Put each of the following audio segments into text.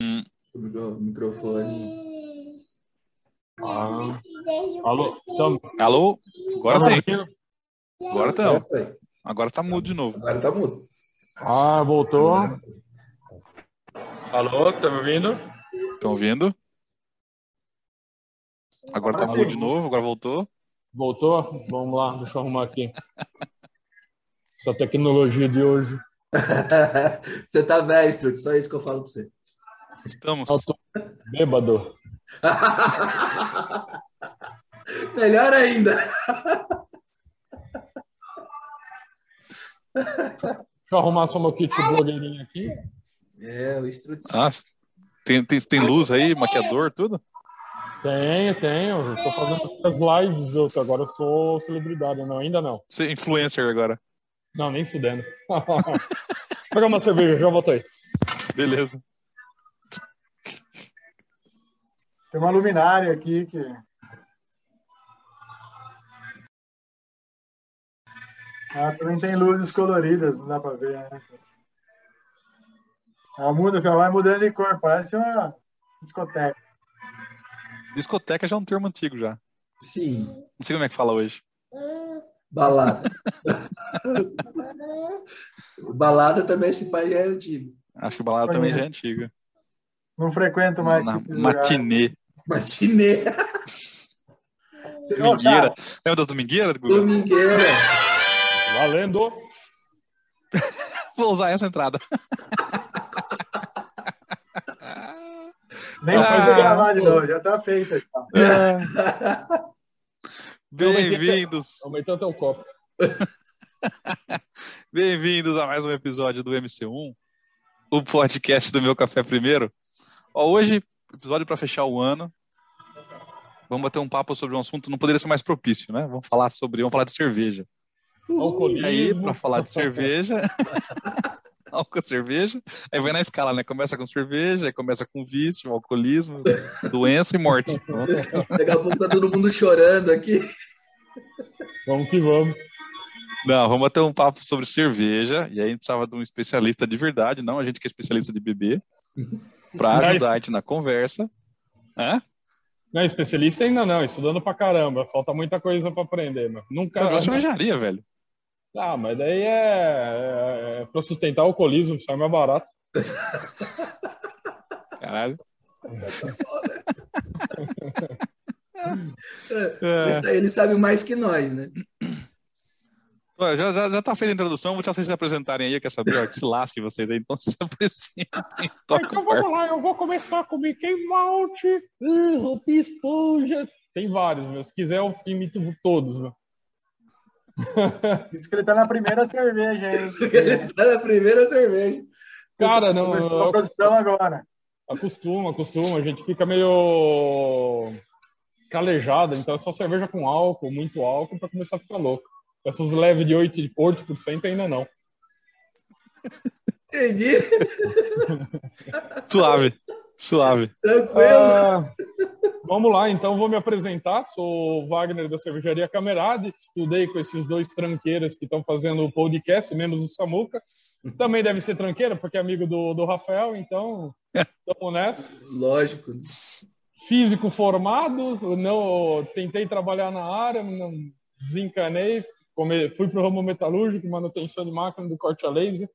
Hum. O microfone. Ah. Alô? Tamo, Alô? Agora sim. Agora tá. Agora tá mudo de novo. Agora tá mudo. Ah, voltou. Alô, tá me ouvindo? Estão ouvindo? Agora tá mudo de novo, agora voltou. Voltou? Vamos lá, deixa eu arrumar aqui. Essa tecnologia de hoje. você tá velho, Strut, só isso que eu falo pra você. Estamos. Bêbado. Melhor ainda. Deixa eu arrumar só meu kit blogueirinho aqui. É, o Strut. Ah, tem, tem, tem luz aí, maquiador, tudo? Tenho, tenho. Tô fazendo as lives, eu, agora eu sou celebridade. Não, ainda não. Você é influencer agora. Não, nem fudendo. Vou pegar uma cerveja, já voltei. Beleza. Tem uma luminária aqui que. Ah, também tem luzes coloridas, não dá pra ver, né? Ela muda, ela vai mudando de cor, parece uma discoteca. Discoteca já é um termo antigo já. Sim, Não sei como é que fala hoje. balada. balada também, esse pai já é antigo. Acho que balada também já é antiga. Não frequento mais. Na matinê. Matinê, Domingueira. Lembra da domingueira? Domingueira. Valendo. Vou usar essa entrada. nem Ah. precisa gravar de novo, já tá feita. já. Bem-vindos. Aumentando até o copo. Bem-vindos a mais um episódio do MC1, o podcast do Meu Café Primeiro. Ó, hoje, episódio para fechar o ano. Vamos bater um papo sobre um assunto que não poderia ser mais propício, né? Vamos falar sobre, vamos falar de cerveja. E Alcoolismo. aí, para falar de cerveja, álcool, cerveja, aí vai na escala, né? Começa com cerveja, aí começa com vício, alcoolismo, doença e morte. Daqui a pouco tá todo mundo chorando aqui. Vamos que vamos. Não, vamos bater um papo sobre cerveja, e aí a gente precisava de um especialista de verdade, não a gente que é especialista de beber, para Mas- ajudar a gente na conversa. Hã? Não, especialista ainda não, estudando pra caramba. Falta muita coisa pra aprender, meu. Nunca. Você é cervejaria, velho. Ah, mas daí é, é, é pra sustentar o alcoolismo, sai mais barato. Caralho. Ele- Ele sabe mais que nós, né? Já, já, já tá feita a introdução, vou deixar vocês se apresentarem aí, quer saber? Ó, que se lasque vocês aí, então se apresentem. Então vamos lá, eu vou começar com Mickey Mouse, uh, Roupa Esponja. Tem vários, meu. Se quiser, eu imito todos, meu. Isso que ele tá na primeira cerveja aí. Ele tá na primeira cerveja. Cara, não. Começou a produção agora. Acostuma, acostuma. A gente fica meio calejado, então é só cerveja com álcool, muito álcool, pra começar a ficar louco. Essas leves de 8%, 8% ainda não. Entendi. Suave, suave. Tranquilo. Ah, vamos lá, então vou me apresentar. Sou o Wagner da Cervejaria Camerade. Estudei com esses dois tranqueiras que estão fazendo o podcast, menos o Samuca. Também deve ser tranqueira, porque é amigo do, do Rafael, então estamos nessa. Lógico. Físico formado, não tentei trabalhar na área, não desencanei, fui para o ramo metalúrgico, manutenção de máquina do corte a laser.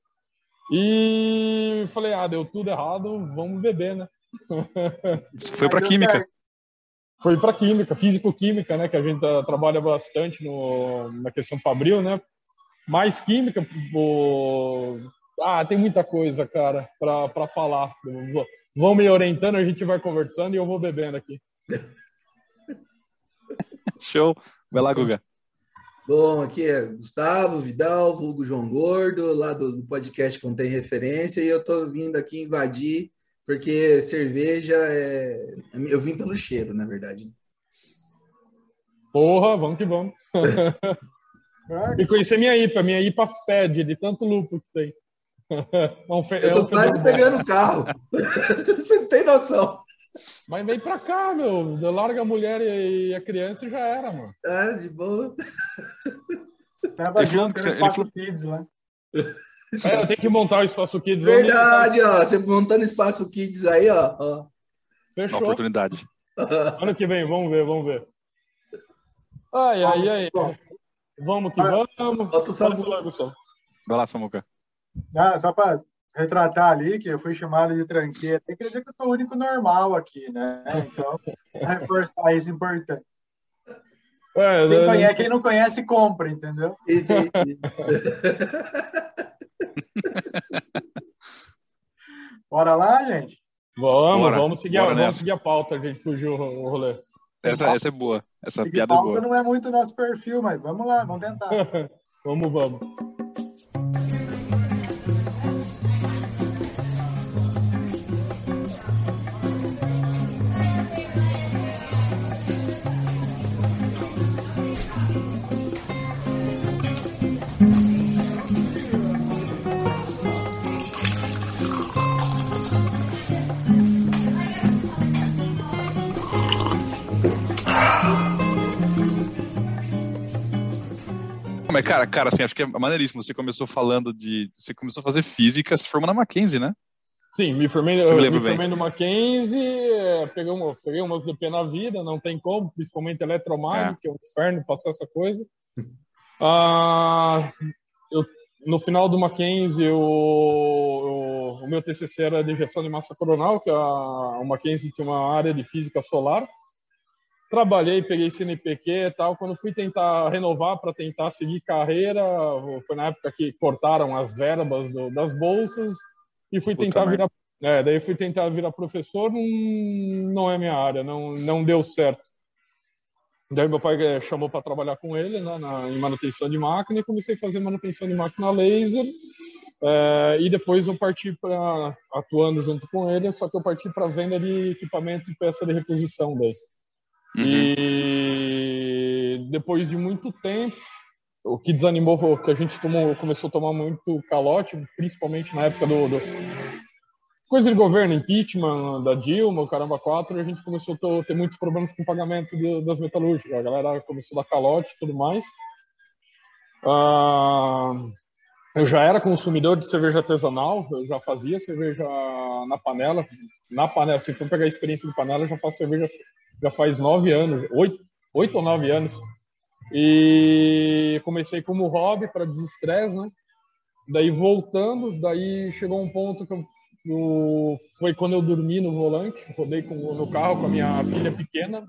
E falei, ah, deu tudo errado, vamos beber, né? Você foi deu química. foi para química, físico-química, né, que a gente ah, trabalha bastante no, na questão fabril, né? Mais química, pô, ah, tem muita coisa, cara, para falar. Vão me orientando, a gente vai conversando e eu vou bebendo aqui. Show. Vai lá, Guga. Bom, aqui é Gustavo Vidal, vulgo João Gordo, lá do, do podcast Contém Referência, e eu tô vindo aqui invadir, porque cerveja é. Eu vim pelo cheiro, na verdade. Porra, vamos que vamos. Ah, E conhecer minha IPA, minha IPA fede de tanto lucro que tem. É um fe- é Eu um tô quase fedor bom. pegando o carro. Você não tem noção. Mas vem pra cá, meu. Larga a mulher e a criança e já era, mano. Tá de boa. Tava junto você- ele Espaço falou- Kids lá. É, tem que montar o Espaço Kids. Verdade, ó. Você montando Espaço Kids aí, ó. ó. Fechou. Uma oportunidade. Ano que vem, vamos ver, vamos ver. Ai, ai, ai. Vamos que vamos. Pode falar, Gustavo. Vai lá, Samuca. Ah, só para retratar ali, que eu fui chamado de tranqueira, tem que dizer que eu sou o único normal aqui, né? Então, reforçar isso é importante. É, quem, conhece, quem não conhece, compra, entendeu? Bora lá, gente? Vamos, Bora. vamos, seguir, Bora a, vamos seguir a pauta, a gente fugiu o rolê. Essa, essa é boa. Essa seguir piada é pauta boa. não é muito nosso perfil, mas vamos lá, vamos tentar. vamos, vamos. Mas, cara, cara, assim, acho que é maneiríssimo. Você começou falando de. Você começou a fazer física, se formou na Mackenzie, né? Sim, me formei, eu, me formei no Mackenzie, é, peguei, uma, peguei umas DP na vida, não tem como, principalmente eletromag, é. que é um inferno passar essa coisa. Ah, eu, no final do Mackenzie, eu, eu, o meu TCC era de gestão de massa coronal, que a, o Mackenzie tinha uma área de física solar trabalhei, peguei CNPq e tal. Quando fui tentar renovar para tentar seguir carreira, foi na época que cortaram as verbas do, das bolsas e fui Puta tentar virar. É, daí fui tentar virar professor, não, não é minha área, não, não deu certo. Daí meu pai eh, chamou para trabalhar com ele né, na, em manutenção de máquina e comecei a fazer manutenção de máquina laser. É, e depois eu parti para atuando junto com ele, só que eu parti para venda de equipamento e peça de reposição daí. Uhum. E depois de muito tempo, o que desanimou que a gente tomou, começou a tomar muito calote, principalmente na época do, do coisa de governo, impeachment da Dilma, o caramba 4, a gente começou a ter muitos problemas com o pagamento das metalúrgicas. A galera começou a dar calote e tudo mais. Ah, eu já era consumidor de cerveja artesanal, eu já fazia cerveja na panela. Na panela, se for pegar a experiência de panela, eu já faço cerveja já faz nove anos, oito, oito ou nove anos. E comecei como hobby para desestresse, né? Daí voltando, daí chegou um ponto que eu, eu, foi quando eu dormi no volante, rodei com, no carro com a minha filha pequena,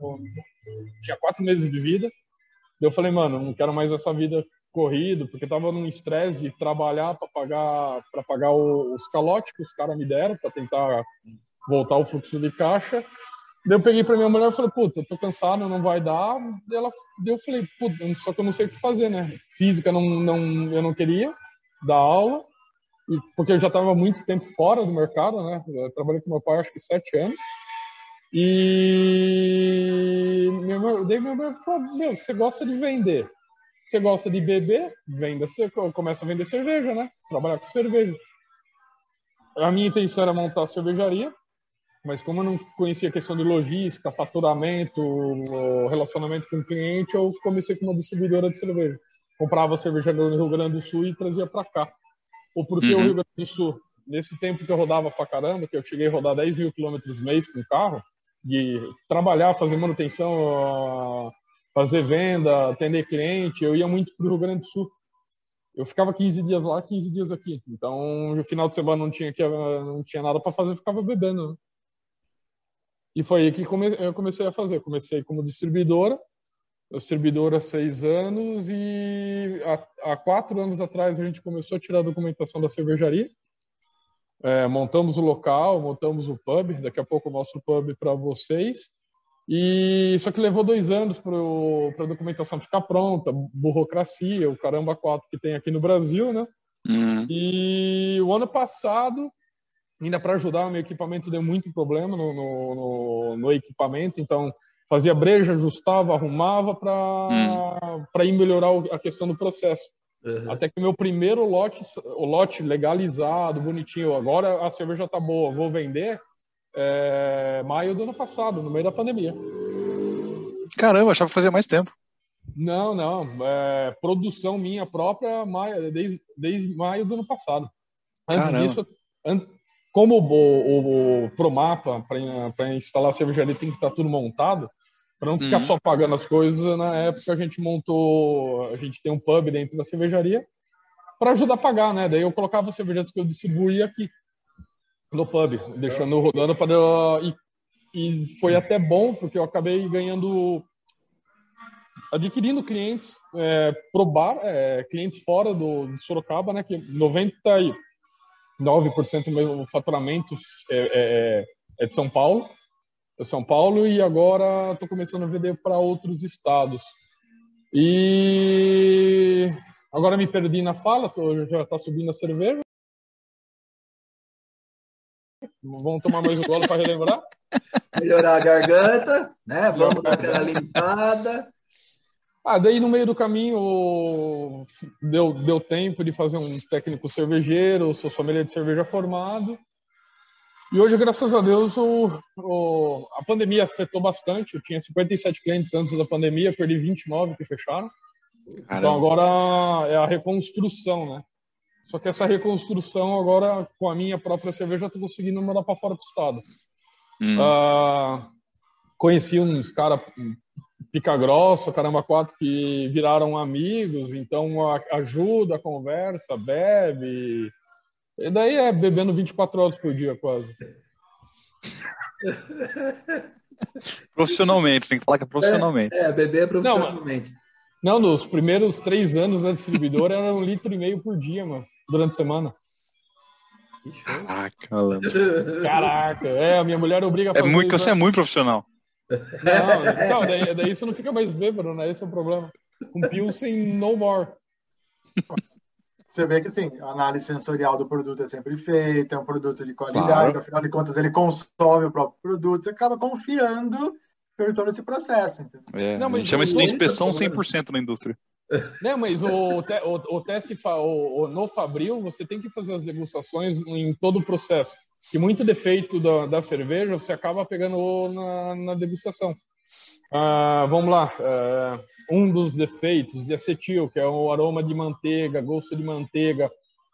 tinha quatro meses de vida. Daí eu falei, mano, não quero mais essa vida corrido, porque tava num estresse de trabalhar para pagar para pagar os calotes que os caras me deram para tentar voltar o fluxo de caixa Daí eu peguei pra minha mulher e falei, puta, eu tô cansado, não vai dar. Daí ela, daí eu falei, puta, só que eu não sei o que fazer, né? Física não, não, eu não queria dar aula, porque eu já estava muito tempo fora do mercado, né? Eu trabalhei com meu pai acho que sete anos. E minha daí minha mãe falou, meu, você gosta de vender, você gosta de beber, venda, começa a vender cerveja, né? Trabalhar com cerveja. A minha intenção era montar a cervejaria, mas como eu não conhecia a questão de logística, faturamento, relacionamento com o cliente, eu comecei com uma distribuidora de cerveja. Comprava cerveja no Rio Grande do Sul e trazia para cá. O porquê uhum. o Rio Grande do Sul? Nesse tempo que eu rodava para caramba, que eu cheguei a rodar 10 mil quilômetros mês com carro, de trabalhar, fazer manutenção, fazer venda, atender cliente, eu ia muito para o Rio Grande do Sul. Eu ficava 15 dias lá, 15 dias aqui. Então, no final de semana não tinha, não tinha nada para fazer, eu ficava bebendo. Né? E foi aí que eu comecei a fazer. Comecei como distribuidora, distribuidora há seis anos e há, há, quatro anos atrás a gente começou a tirar a documentação da cervejaria. É, montamos o local, montamos o pub. Daqui a pouco mostro o pub para vocês. E só que levou dois anos para a documentação ficar pronta, burocracia, o caramba quatro que tem aqui no Brasil, né? Uhum. E o ano passado ainda para ajudar, o meu equipamento deu muito problema no, no, no, no equipamento, então fazia breja, ajustava, arrumava para hum. ir melhorar a questão do processo. Uhum. Até que o meu primeiro lote, o lote legalizado, bonitinho, agora a cerveja tá boa, vou vender, é, maio do ano passado, no meio da pandemia. Caramba, achava que fazia mais tempo. Não, não, é, produção minha própria, maio, desde, desde maio do ano passado. Antes Caramba. disso, como o, o, o Promapa, para instalar a cervejaria, tem que estar tá tudo montado, para não ficar uhum. só pagando as coisas, na época a gente montou, a gente tem um pub dentro da cervejaria para ajudar a pagar, né? Daí eu colocava as cervejas que eu distribuía aqui no pub, deixando rodando para e, e foi até bom porque eu acabei ganhando adquirindo clientes é, pro bar, é, clientes fora do de Sorocaba, né? Que 99% do meu faturamento é, é, é, é de São Paulo é São Paulo e agora estou começando a vender para outros estados. E agora me perdi na fala, tô, já está subindo a cerveja. Vamos tomar mais um golo para relembrar? Melhorar a garganta, né? Vamos dar aquela limpada. Ah, daí no meio do caminho deu, deu tempo de fazer um técnico cervejeiro, sou sommelier de cerveja formado. E hoje, graças a Deus, o, o, a pandemia afetou bastante. Eu tinha 57 clientes antes da pandemia, perdi 29 que fecharam. Caramba. Então agora é a reconstrução, né? Só que essa reconstrução agora, com a minha própria cerveja, eu tô conseguindo mandar para fora pro estado. Hum. Uh, conheci uns caras pica grossa, caramba quatro, que viraram amigos, então ajuda, conversa, bebe, e daí é bebendo 24 horas por dia, quase. profissionalmente, tem que falar que é profissionalmente. É, é beber profissionalmente. Não, não, nos primeiros três anos da distribuidora era um litro e meio por dia, mano, durante a semana. Caraca, Caraca, é, a minha mulher obriga a é fazer. É muito, você é muito profissional. Não, então, daí, daí você não fica mais bêbado, né? Esse é o problema. Com Pilsen, no more. você vê que assim, a análise sensorial do produto é sempre feita, é um produto de qualidade, claro. afinal de contas ele consome o próprio produto, você acaba confiando por todo esse processo. É, não, mas chama isso de inspeção 100% na indústria. Não, mas o, o, o teste o, o, no Fabril, você tem que fazer as degustações em todo o processo. E muito defeito da, da cerveja você acaba pegando na, na degustação. Ah, vamos lá. Ah, um dos defeitos de acetil, que é o aroma de manteiga, gosto de manteiga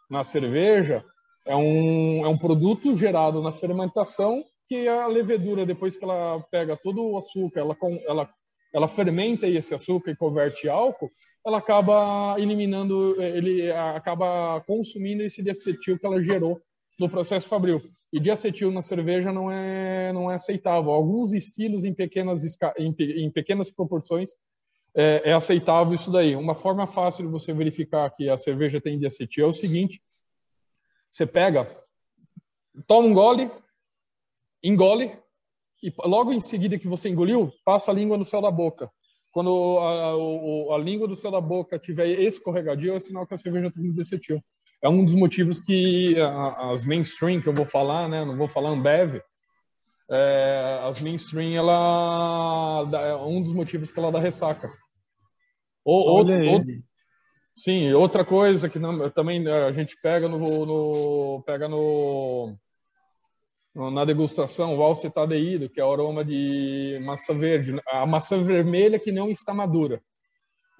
na cerveja, é um, é um produto gerado na fermentação que a levedura, depois que ela pega todo o açúcar, ela, ela, ela fermenta esse açúcar e converte álcool, ela acaba eliminando, ele acaba consumindo esse diacetil que ela gerou no processo fabril. E diacetil na cerveja não é, não é aceitável. Alguns estilos em pequenas, em, em pequenas proporções é, é, aceitável isso daí. Uma forma fácil de você verificar que a cerveja tem diacetil é o seguinte: você pega, toma um gole, engole, e logo em seguida que você engoliu, passa a língua no céu da boca. Quando a, a, a língua do céu da boca tiver escorregadio, é sinal que a cerveja tem diacetil. É um dos motivos que as mainstream que eu vou falar, né, não vou falar Ambev, é, as mainstream, ela é um dos motivos que ela dá ressaca. Ou, outro, outro, sim, outra coisa que não, também a gente pega no, no pega no, na degustação o alcetadeído, que é o aroma de massa verde, a maçã vermelha que não está madura.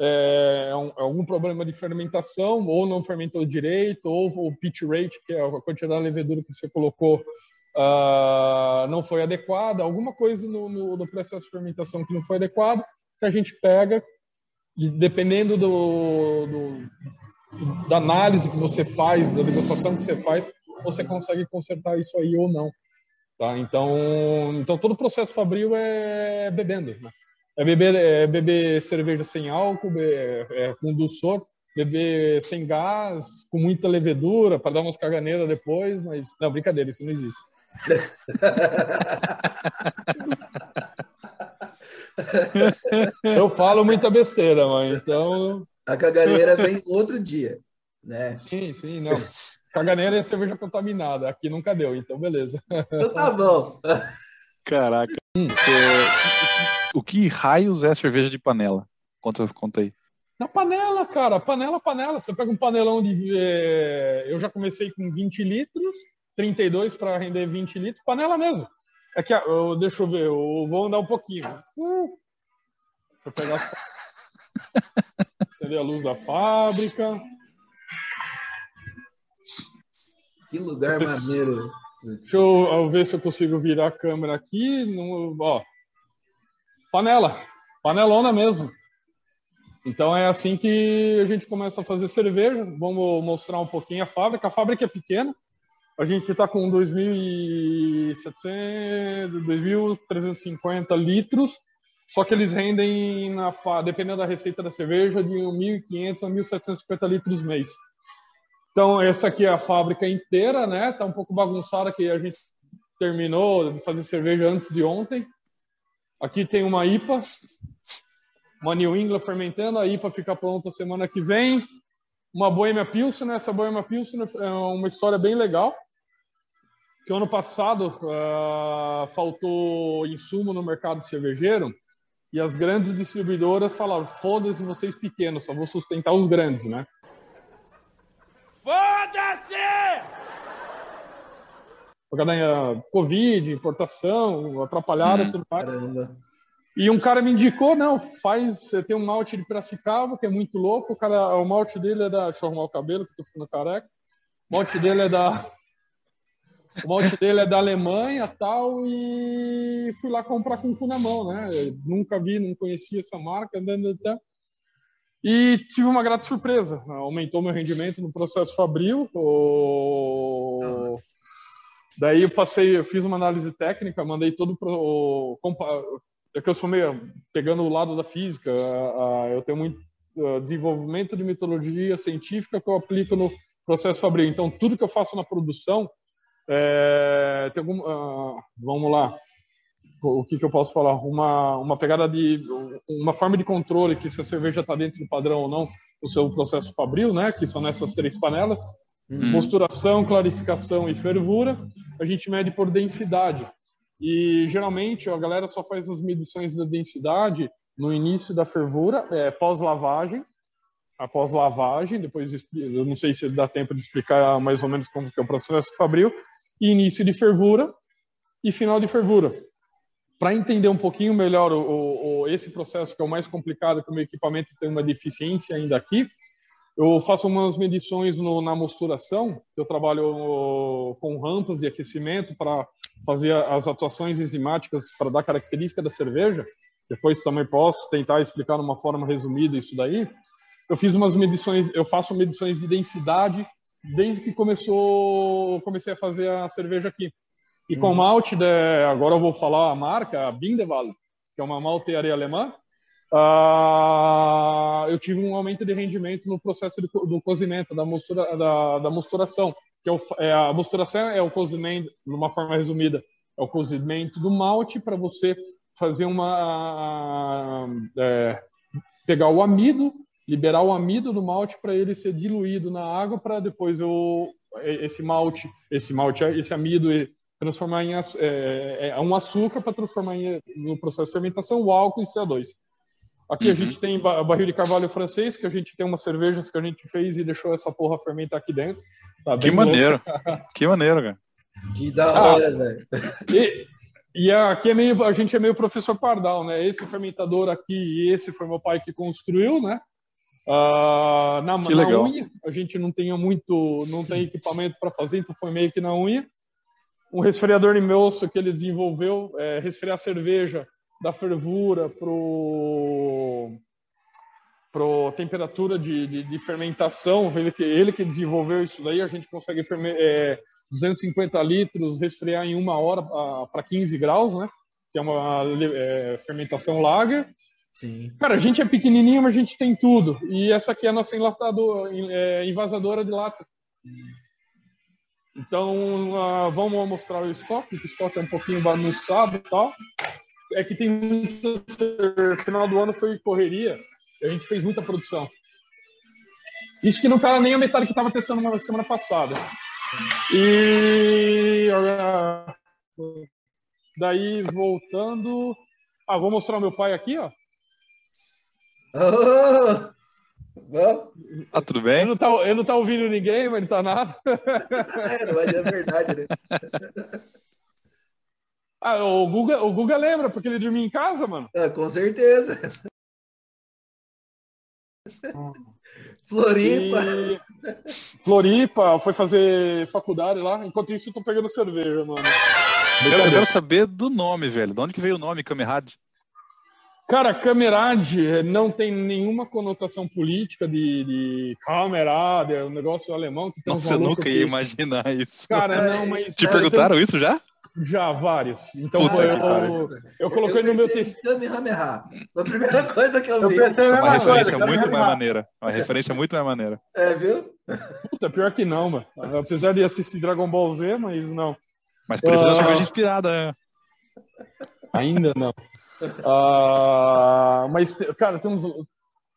É, é, um, é algum problema de fermentação, ou não fermentou direito, ou o pitch rate, que é a quantidade de levedura que você colocou, uh, não foi adequada, alguma coisa no, no, no, processo de fermentação que não foi adequado, que a gente pega, e dependendo do, do, da análise que você faz, da degustação que você faz, você consegue consertar isso aí ou não. Tá? Então, então todo o processo fabril é bebendo. Né? É beber, é beber cerveja sem álcool, é, é, com dulçor, beber sem gás, com muita levedura, para dar umas caganeiras depois, mas. Não, brincadeira, isso não existe. Eu falo muita besteira, mãe, então. A caganeira vem outro dia, né? Sim, sim, não. Caganeira é cerveja contaminada. Aqui nunca deu, então beleza. Então tá bom. Caraca. Hum. O que raios é cerveja de panela? Conta, conta aí. Na panela, cara. Panela, panela. Você pega um panelão de. Eh, eu já comecei com 20 litros, 32 para render 20 litros, panela mesmo. É que, eu, deixa eu ver, eu vou andar um pouquinho. Uh, deixa eu pegar. Seria a luz da fábrica. Que lugar maneiro. Deixa eu, eu, ver se eu consigo virar a câmera aqui. No, ó, panela, panelona mesmo. Então é assim que a gente começa a fazer cerveja. Vamos mostrar um pouquinho a fábrica. A fábrica é pequena. A gente está com 2.350 litros, só que eles rendem, na, dependendo da receita da cerveja, de 1.500 a 1.750 litros mês. Então, essa aqui é a fábrica inteira, né? Tá um pouco bagunçada que a gente terminou de fazer cerveja antes de ontem. Aqui tem uma IPA, uma New England fermentando, a IPA fica pronta semana que vem. Uma Bohemia Pilsen, essa Bohemia Pilsen é uma história bem legal. Que ano passado uh, faltou insumo no mercado cervejeiro e as grandes distribuidoras falaram: foda-se vocês pequenos, só vou sustentar os grandes, né? Foda-se! Por causa da Covid, importação, atrapalharam hum, tudo mais. Caramba. E um cara me indicou, não, faz, tem um malte de Piracicaba, que é muito louco, o cara, o malte dele é da, deixa eu arrumar o cabelo, que eu tô ficando careca, o malte dele é da, o malte dele é da Alemanha tal, e fui lá comprar com o cu na mão, né, nunca vi, não conhecia essa marca, e tive uma grata surpresa, aumentou meu rendimento no processo fabril, o... Daí eu passei, eu fiz uma análise técnica, mandei todo o é que eu sou meio pegando o lado da física, eu tenho muito desenvolvimento de metodologia científica que eu aplico no processo fabril. Então, tudo que eu faço na produção, é, tem algum, uh, vamos lá, o que, que eu posso falar? Uma, uma pegada de, uma forma de controle que se a cerveja está dentro do padrão ou não, o seu processo fabril, né? Que são nessas três panelas. Hum. Clarificação e fervura. A gente mede por densidade. E geralmente a galera só faz as medições da densidade no início da fervura, é, pós-lavagem, após lavagem, depois eu não sei se dá tempo de explicar mais ou menos como que é o processo fabril, e início de fervura e final de fervura. Para entender um pouquinho melhor o, o, esse processo, que é o mais complicado, que o meu equipamento tem uma deficiência ainda aqui, eu faço umas medições no, na mosturação, eu trabalho com rampas de aquecimento para fazer as atuações enzimáticas para dar característica da cerveja. Depois também posso tentar explicar de uma forma resumida isso daí. Eu fiz umas medições, eu faço medições de densidade desde que começou, comecei a fazer a cerveja aqui. E com uhum. malte, de, agora eu vou falar a marca, a Bindeval, que é uma maltearia alemã, uh, eu tive um aumento de rendimento no processo de, do cozimento, da, mostura, da, da mosturação que é, o, é a mosturação é o cozimento, numa forma resumida, é o cozimento do malte para você fazer uma é, pegar o amido, liberar o amido do malte para ele ser diluído na água para depois o esse malte, esse malte, esse amido transformar em é, é um açúcar para transformar em, no processo de fermentação o álcool em CO2. Aqui uhum. a gente tem barril de carvalho francês, que a gente tem umas cervejas que a gente fez e deixou essa porra fermentar aqui dentro. Tá que maneiro. que maneiro, cara. Que da hora, ah, velho. E, e aqui é meio, a gente é meio professor Pardal, né? Esse fermentador aqui e esse foi meu pai que construiu, né? Uh, na, que na legal. unha, a gente não tinha muito, não tem equipamento para fazer, então foi meio que na unha. Um resfriador em osso que ele desenvolveu, é, resfriar cerveja da fervura pro para temperatura de, de, de, fermentação, ele que, ele que desenvolveu isso daí, a gente consegue ferme, é, 250 litros resfriar em uma hora para 15 graus, né? Que é uma é, fermentação lager. Sim. Cara, a gente é pequenininho, mas a gente tem tudo. E essa aqui é a nossa enlatadora, é, invasadora de lata. Então, uh, vamos mostrar o estoque, que o estoque é um pouquinho bagunçado e tal. É que tem muito... Final do ano foi correria a gente fez muita produção. Isso que não estava nem a metade que estava testando na semana passada. E daí voltando. Ah, vou mostrar o meu pai aqui, ó. Oh! Ah, tudo bem? Ele não, tá, ele não tá ouvindo ninguém, mas não tá nada. É, mas é verdade, né? Ah, o Guga, o Guga lembra, porque ele dormia em casa, mano. É, com certeza. Floripa. Floripa, foi fazer faculdade lá. Enquanto isso, eu tô pegando cerveja, mano. Eu, eu quero saber do nome, velho. De onde que veio o nome Camerad? Cara, camerade não tem nenhuma conotação política de, de camerade, é um negócio alemão que tem Nossa, eu nunca ia imaginar isso. Cara, não, mas. Te perguntaram tem... isso já? Já, vários. Então Puta eu, eu, eu, coloquei eu no meu texto. Kamehameha. A primeira coisa que eu, eu vi. Pensei é uma referência muito mais maneira. Uma referência muito mais maneira. É, viu? Puta, pior que não, mano. Apesar de assistir Dragon Ball Z, mas não. Mas por isso uh... cerveja inspirada, é. Ainda não. Uh... Mas, cara, tem, uns...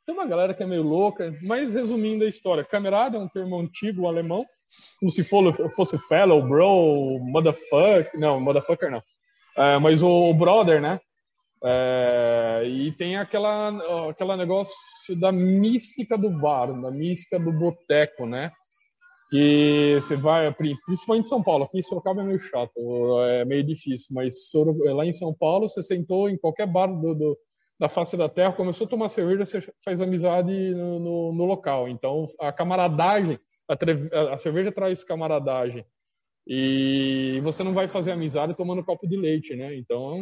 tem uma galera que é meio louca. Mas resumindo a história, camerada é um termo antigo alemão como se fosse fellow, bro, motherfucker. Não, motherfucker não. É, mas o brother, né? É, e tem aquela, aquela negócio da mística do bar, da mística do boteco, né? Que você vai, principalmente em São Paulo, aqui em Sorocaba é meio chato, é meio difícil, mas lá em São Paulo você sentou em qualquer bar do, do da face da terra, começou a tomar cerveja, você faz amizade no, no, no local. Então a camaradagem a, a cerveja traz camaradagem. E você não vai fazer amizade tomando copo de leite, né? Então,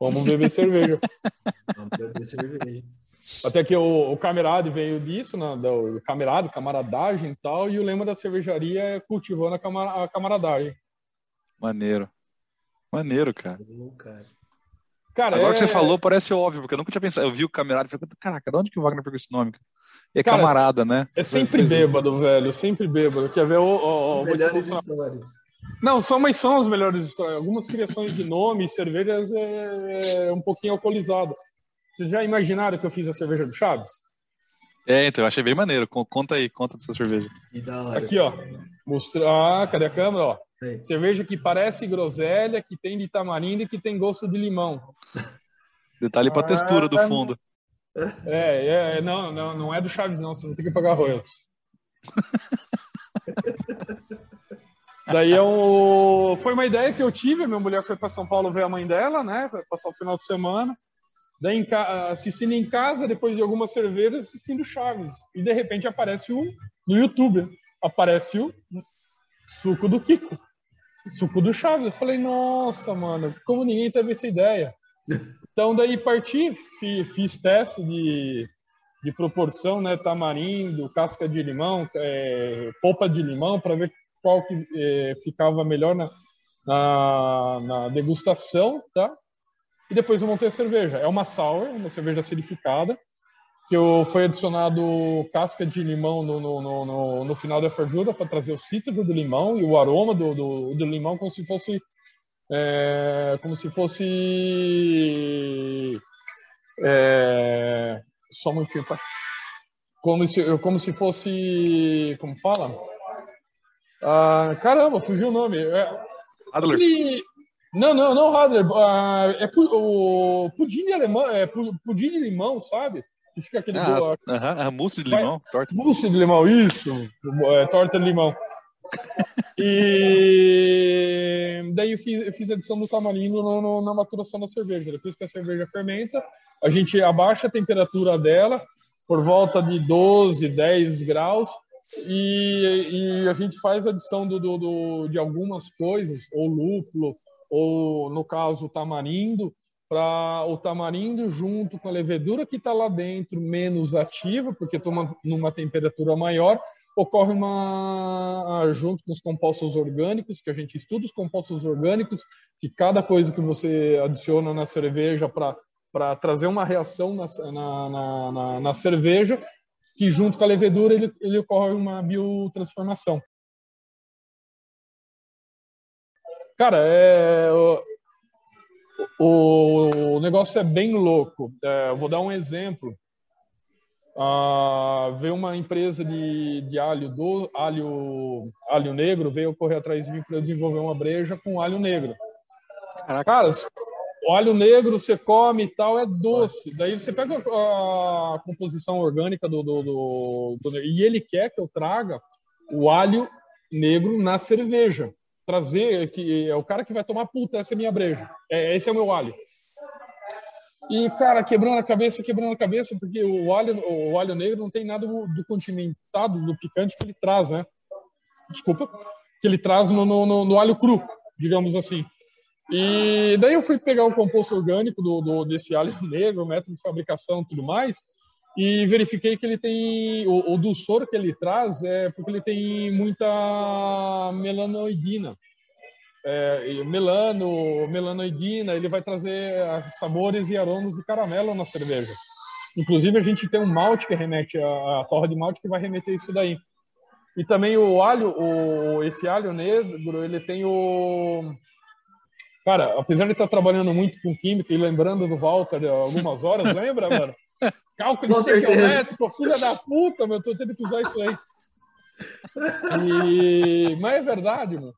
vamos beber cerveja. Vamos beber cerveja. Até que o, o camarade veio disso, né, do camarada, camaradagem e tal, e o lema da cervejaria é cultivando a, camar, a camaradagem. Maneiro. Maneiro, cara. cara Agora é... que você falou, parece óbvio, porque eu nunca tinha pensado. Eu vi o camarada e falei, caraca, de onde que o Wagner pegou esse nome? Cara? é Cara, camarada, né? É sempre bêbado, velho. Sempre bêbado. Quer ver? o melhores histórias. Não, são, mas são as melhores histórias. Algumas criações de nome, cervejas é, é um pouquinho alcoolizado. Vocês já imaginaram que eu fiz a cerveja do Chaves? É, então, eu achei bem maneiro. Conta aí, conta dessa cerveja. Que da hora. Aqui, ó. Mostra... Ah, cadê a câmera? Ó. Cerveja que parece groselha, que tem de tamarindo e que tem gosto de limão. Detalhe para a textura do fundo. É, é, não, não, não é do Chaves, não, você não tem que pagar royalties. Daí eu... foi uma ideia que eu tive. Minha mulher foi para São Paulo ver a mãe dela, né? Passar o final de semana. Daí assistindo em casa, depois de algumas cervejas, assistindo Chaves. E de repente aparece o no YouTube. Aparece o suco do Kiko. Suco do Chaves. Eu falei, nossa, mano, como ninguém teve essa ideia? Então, daí parti, fiz, fiz teste de, de proporção, né? Tamarindo, casca de limão, é, polpa de limão, para ver qual que é, ficava melhor na, na, na, degustação, tá? E depois eu montei a cerveja. É uma sour, uma cerveja acidificada, que eu, foi adicionado casca de limão no, no, no, no final da fervura para trazer o cítrico do limão e o aroma do, do, do limão como se fosse é, como se fosse é, só um minutinho, como se como se fosse como fala ah, caramba fugiu o nome é, Adler. Aquele, não não não Adler ah, é o pudim de alemão é pudim de limão sabe? E fica aquele ah, do, -huh, mousse de limão torta. mousse de limão isso é, torta de limão. E daí eu fiz, eu fiz a adição do tamarindo no, no, na maturação da cerveja. Depois que a cerveja fermenta, a gente abaixa a temperatura dela por volta de 12, 10 graus e, e a gente faz a adição do, do, do, de algumas coisas, ou lúpulo, ou no caso o tamarindo, para o tamarindo junto com a levedura que está lá dentro menos ativa, porque toma numa temperatura maior, ocorre uma junto com os compostos orgânicos, que a gente estuda os compostos orgânicos, que cada coisa que você adiciona na cerveja para trazer uma reação na, na, na, na, cerveja, que junto com a levedura ele, ele ocorre uma biotransformação. Cara, é, o, o negócio é bem louco. É, vou dar um exemplo. Ah, veio uma empresa de, de alho do alho alho negro veio correr atrás de mim para desenvolver uma breja com alho negro. Caraca. Cara, o alho negro você come e tal é doce. Daí você pega a, a composição orgânica do, do, do, do, e ele quer que eu traga o alho negro na cerveja. Trazer que é o cara que vai tomar puta essa é minha breja. É, esse é o meu alho. E, cara, quebrando a cabeça, quebrando a cabeça, porque o alho, o alho negro não tem nada do condimentado, do picante que ele traz, né? Desculpa. Que ele traz no, no, no alho cru, digamos assim. E daí eu fui pegar o composto orgânico do, do desse alho negro, método de fabricação tudo mais, e verifiquei que ele tem o, o dulçor que ele traz é porque ele tem muita melanoidina. É, melano, melanoidina, ele vai trazer sabores e aromas de caramelo na cerveja. Inclusive, a gente tem um malte que remete, a, a torre de malte que vai remeter isso daí. E também o alho, o, esse alho negro, ele tem o... Cara, apesar de estar trabalhando muito com química e lembrando do Walter algumas horas, lembra, mano? Cálculo estequiométrico, filha da puta, meu, tô tendo que usar isso aí. E... Mas é verdade, mano.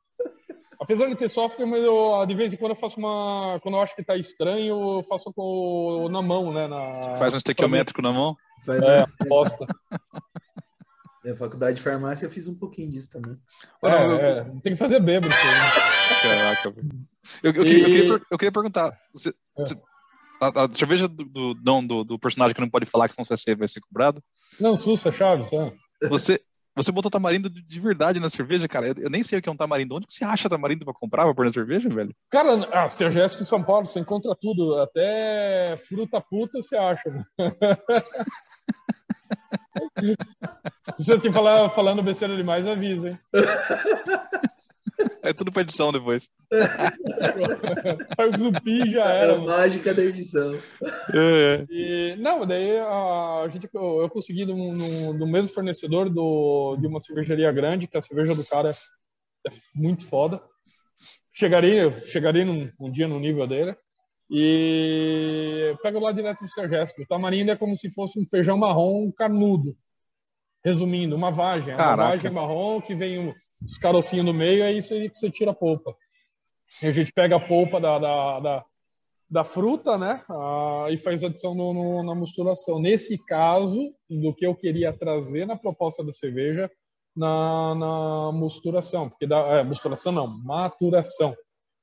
Apesar de ter software, mas eu, de vez em quando eu faço uma. Quando eu acho que tá estranho, eu faço com, na mão, né? Na... Faz um estequiométrico na mão? Faz, é, aposta. Na faculdade de farmácia eu fiz um pouquinho disso também. É, é, tem que fazer bêbado. Caraca, eu, eu, e... queria, eu, queria, eu, queria, perguntar: você, é. você a, a cerveja do, do, do, do, personagem que não pode falar, que senão ser, vai ser cobrado. Não, Sussa, Chaves, é. Você, você botou tamarindo de verdade na cerveja, cara? Eu, eu, nem sei o que é um tamarindo. Onde você acha tamarindo pra comprar, pra pôr na cerveja, velho? Cara, a CGS em São Paulo, você encontra tudo. Até fruta puta você acha. Se eu te falar falando besteira demais, avisa, hein? É tudo pra edição depois. o Zupi já era. É a mágica da edição. É. E, não, daí a, gente, eu consegui no, no, no, mesmo fornecedor do, de uma cervejaria grande, que a cerveja do cara é muito foda. Chegarei, chegarei num, um dia no nível dele. E pego lá direto do Sergésco. O tamarindo é como se fosse um feijão marrom carnudo. Resumindo, uma vagem. É uma vagem marrom que vem um, os carocinhos no meio, é isso aí que você tira a polpa. E a gente pega a polpa da, da, da, da fruta, né? Ah, e faz adição no, no, na misturação. Nesse caso, do que eu queria trazer na proposta da cerveja, na, na misturação, porque dá, é, misturação não, maturação.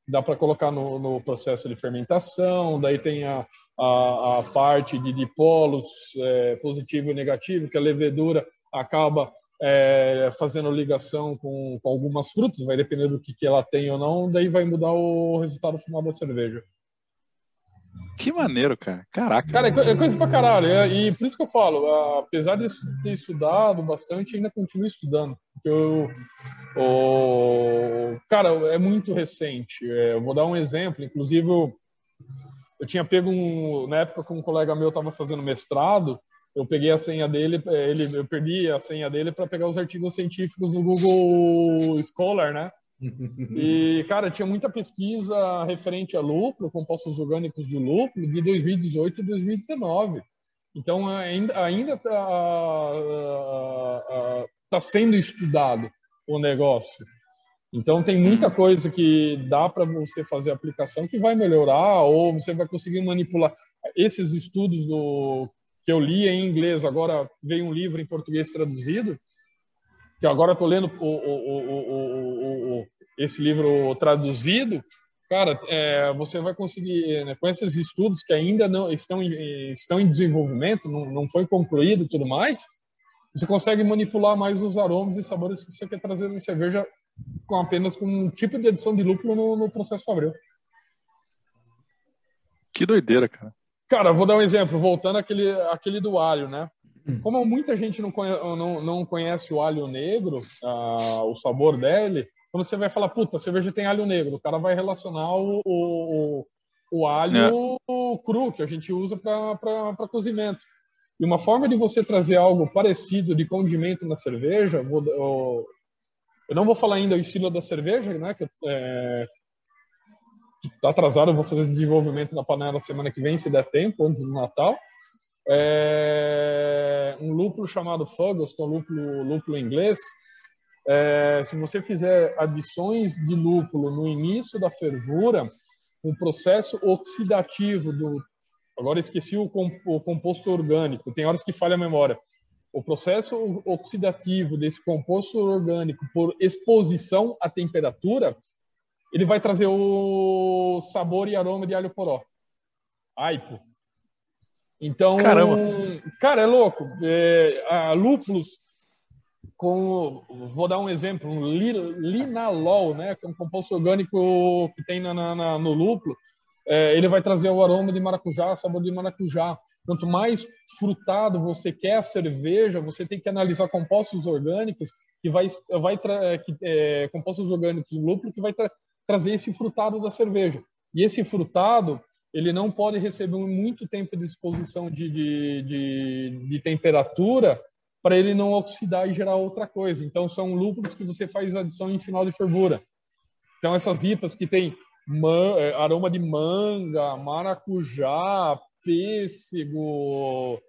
Dá para colocar no, no, processo de fermentação, daí tem a, a, a parte de dipolos é, positivo e negativo, que a levedura acaba é, fazendo ligação com, com, algumas frutas, vai depender do que, que ela tem ou não, daí vai mudar o resultado final da cerveja. Que maneiro, cara. Caraca. Cara, é, é coisa pra caralho. É, e por isso que eu falo, apesar de ter estudado bastante, ainda continuo estudando. Eu, o, cara, é muito recente. É, eu vou dar um exemplo. Inclusive, eu, eu tinha pego um, na época que um colega meu estava fazendo mestrado, eu peguei a senha dele, é, ele, eu perdi a senha dele para pegar os artigos científicos no Google Scholar, né? E, cara, tinha muita pesquisa referente a lúpulo, compostos orgânicos de lúpulo, de 2018 e 2019. Então, ainda ainda está tá sendo estudado o negócio. Então, tem muita coisa que dá para você fazer aplicação que vai melhorar, ou você vai conseguir manipular. Esses estudos do que eu li em inglês, agora veio um livro em português traduzido, que agora estou lendo o, o, o, esse livro traduzido. Cara, é, você vai conseguir, né, com esses estudos que ainda não estão em, estão em desenvolvimento, não, não foi concluído e tudo mais, você consegue manipular mais os aromas e sabores que você quer trazer na cerveja com apenas com um tipo de adição de lúpulo no, no processo fabril. Que doideira, cara. Cara, vou dar um exemplo, voltando àquele, àquele do alho, né? Como muita gente não conhece, não, não conhece o alho negro, uh, o sabor dele, quando você vai falar, puta, a cerveja tem alho negro, o cara vai relacionar o, o, o alho é. cru, que a gente usa para cozimento. E uma forma de você trazer algo parecido de condimento na cerveja, vou, eu, eu não vou falar ainda o estilo da cerveja, né? Que é, está atrasado, eu vou fazer desenvolvimento na panela semana que vem, se der tempo, antes do Natal. É, um lúpulo chamado Fuggles, que é lúpulo, lúpulo inglês. É, se você fizer adições de lúpulo no início da fervura, um processo oxidativo do. Agora esqueci o, o composto orgânico, tem horas que falha a memória. O processo oxidativo desse composto orgânico por exposição à temperatura ele vai trazer o sabor e aroma de alho poró. Aipo. Então, Caramba. cara, é louco. É, a lúpulos com, vou dar um exemplo, um linalol, né, que é um composto orgânico que tem na, na, no lúpulo, é, ele vai trazer o aroma de maracujá, sabor de maracujá. Quanto mais frutado você quer a cerveja, você tem que analisar compostos orgânicos que vai, vai que, é, compostos orgânicos do lúpulo que vai trazer esse frutado da cerveja. E esse frutado ele não pode receber muito tempo de exposição de, de, de, de temperatura para ele não oxidar e gerar outra coisa. Então são lúpulos que você faz adição em final de fervura. Então essas IPAs que tem é, aroma de manga, maracujá, pêssego,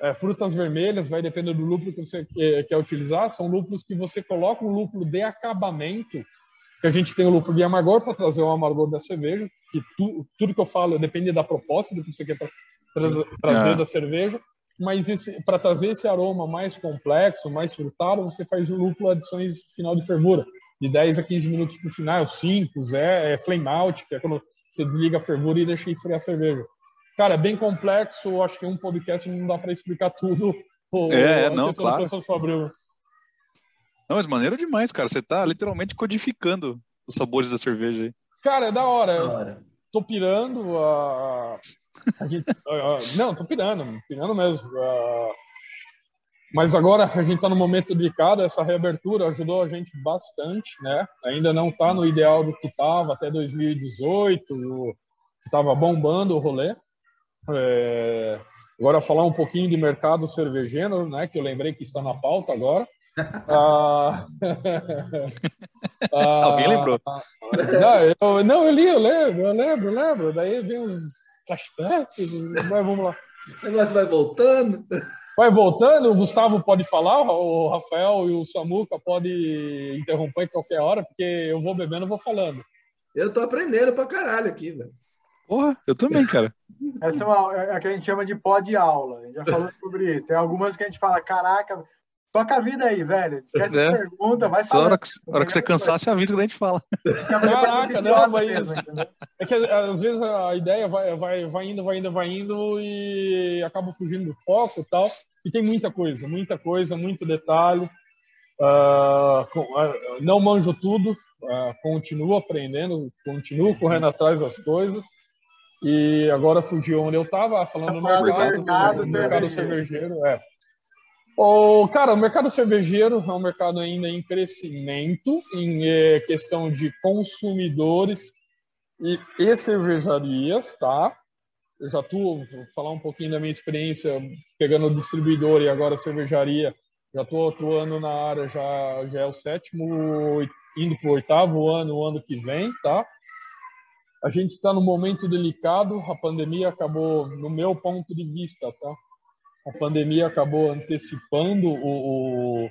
é, frutas vermelhas, vai depender do lúpulo que você quer, quer, utilizar. São lúpulos que você coloca um lúpulo de acabamento, que a gente tem o lúpulo de amargor para trazer o amargor da cerveja, que tu, tudo que eu falo depende da proposta do que você quer tra tra trazer é. da cerveja. Mas para trazer esse aroma mais complexo, mais frutado, você faz o lúpulo adições final de fervura, de 10 a 15 minutos para o final, 5, é, é flame out, que é quando você desliga a fervura e deixa esfriar a cerveja. Cara, é bem complexo. Acho que um podcast não dá para explicar tudo. É, não, claro. Não, mas maneiro demais, cara. Você tá literalmente codificando os sabores da cerveja aí. Cara, é da hora. Da hora. Tô pirando. A... a gente... não, tô pirando, pirando mesmo. Mas agora a gente está no momento delicado, essa reabertura ajudou a gente bastante, né? Ainda não está no ideal do que estava até 2018, que estava bombando o rolê. É, agora falar um pouquinho de mercado cervejeiro, né? Que eu lembrei que está na pauta agora. ah, Alguém lembrou? não, eu, não, eu li, eu lembro, eu lembro, eu lembro. Daí vem uns flashbacks, mas vamos lá. O negócio vai voltando. Vai voltando, o Gustavo pode falar, o Rafael e o Samuca podem interromper em qualquer hora, porque eu vou bebendo e vou falando. Eu tô aprendendo pra caralho aqui, velho. Porra, eu também, cara. Essa é, uma, é a que a gente chama de pod aula. A gente já falou sobre isso. Tem algumas que a gente fala, caraca, toca a vida aí, velho. Esquece é. a pergunta, vai falar. hora que, hora que você cansar, você avisa que a gente fala. Caraca, não, mas. É que às vezes a ideia vai, vai, vai indo, vai indo, vai indo e acaba fugindo do foco e tal. E tem muita coisa, muita coisa, muito detalhe. Uh, uh, não manjo tudo, uh, continuo aprendendo, continuo correndo atrás das coisas. E agora fugiu onde eu estava, falando do mercado, mercado, do mercado cervejeiro. É. O, cara, o mercado cervejeiro é um mercado ainda em crescimento, em é, questão de consumidores e, e cervejarias, tá? Eu já estou, falar um pouquinho da minha experiência pegando distribuidor e agora cervejaria. Já estou atuando na área, já, já é o sétimo, indo para o oitavo ano, o ano que vem, tá? a gente está num momento delicado. A pandemia acabou, no meu ponto de vista, tá? A pandemia acabou antecipando o, o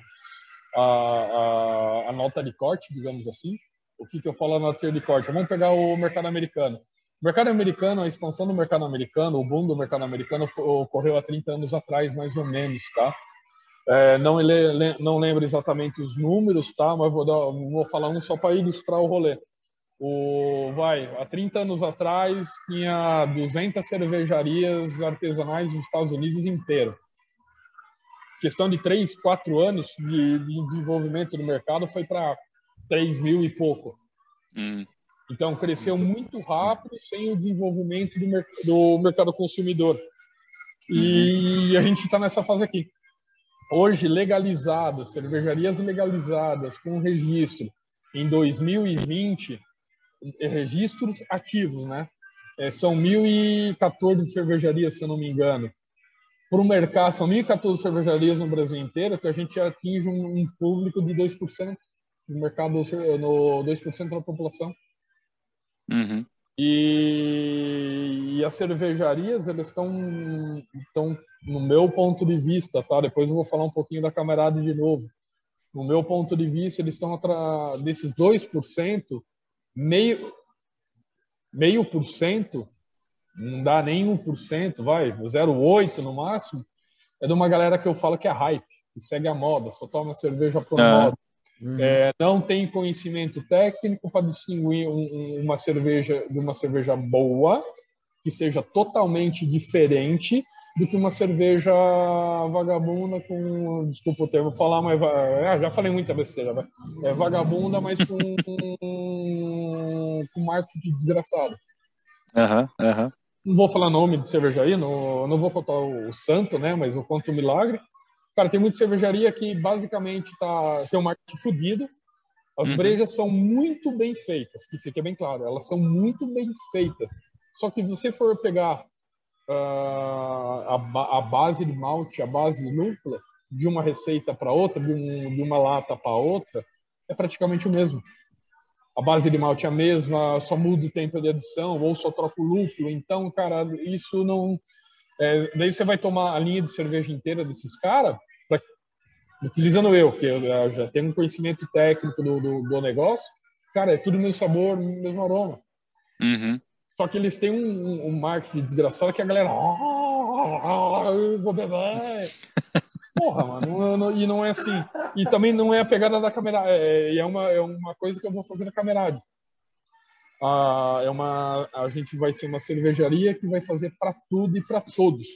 a, a, a, nota de corte, digamos assim. O que, que eu falo na nota de corte? Vamos pegar o mercado americano. O mercado americano, a expansão do mercado americano, o boom do mercado americano ocorreu há 30 anos atrás, mais ou menos, tá? É, não, não lembro exatamente os números, tá? Mas vou, dar, vou falar um só para ilustrar o rolê. O, vai, há 30 anos atrás tinha 200 cervejarias artesanais nos Estados Unidos inteiro. Questão de 3, 4 anos de, de desenvolvimento do mercado foi para 3 mil e pouco. Hum. Então, cresceu muito rápido sem o desenvolvimento do, mer do mercado consumidor. E uhum. a gente está nessa fase aqui. Hoje, legalizadas, cervejarias legalizadas com registro em 2020, registros ativos, né? É, são 1.014 cervejarias, se eu não me engano. Para o mercado, são 1.014 cervejarias no Brasil inteiro, que a gente atinge um, um público de 2% no mercado, no 2% da população. Uhum. E, e, as cervejarias, elas estão, estão, no meu ponto de vista, tá? Depois eu vou falar um pouquinho da camarada de novo. No meu ponto de vista, eles estão desses 2%, meio meio por cento, não dá nem 1%, vai, 0,8 no máximo, é de uma galera que eu falo que é hype, que segue a moda, só toma cerveja por é. moda. Uhum. É, não tem conhecimento técnico para distinguir um, uma cerveja de uma cerveja boa, que seja totalmente diferente do que uma cerveja vagabunda com, desculpa o termo falar, mas é, já falei muita besteira, é vagabunda, mas com, com marketing desgraçado. Aham, uhum, aham. Uhum. Não vou falar nome de cervejaria, não, não vou contar o santo, né, mas eu conto o milagre. Cara, tem muita cervejaria que basicamente tá, tem um marketing fodido, as uhum. brejas são muito bem feitas, que fique bem claro, elas são muito bem feitas. Só que se você for pegar uh, a, a, base de malte, a base de lúpula, de uma receita para outra, de, um, de, uma lata para outra, é praticamente o mesmo. A base de malte é a mesma, só muda o tempo de adição, ou só troca o lúpulo. Então, cara, isso não. É, daí você vai tomar a linha de cerveja inteira desses caras, utilizando eu, que eu já tenho um conhecimento técnico do, do, do negócio, cara, é tudo o mesmo sabor, o mesmo aroma. Uhum. Só que eles têm um, um marketing desgraçado que a galera. Ah, eu vou beber. Porra, mano, não, e não é assim. E também não é a pegada da câmera. É, é, uma, é uma coisa que eu vou fazer na camerade. Ah, é uma, a gente vai ser uma cervejaria que vai fazer para tudo e para todos.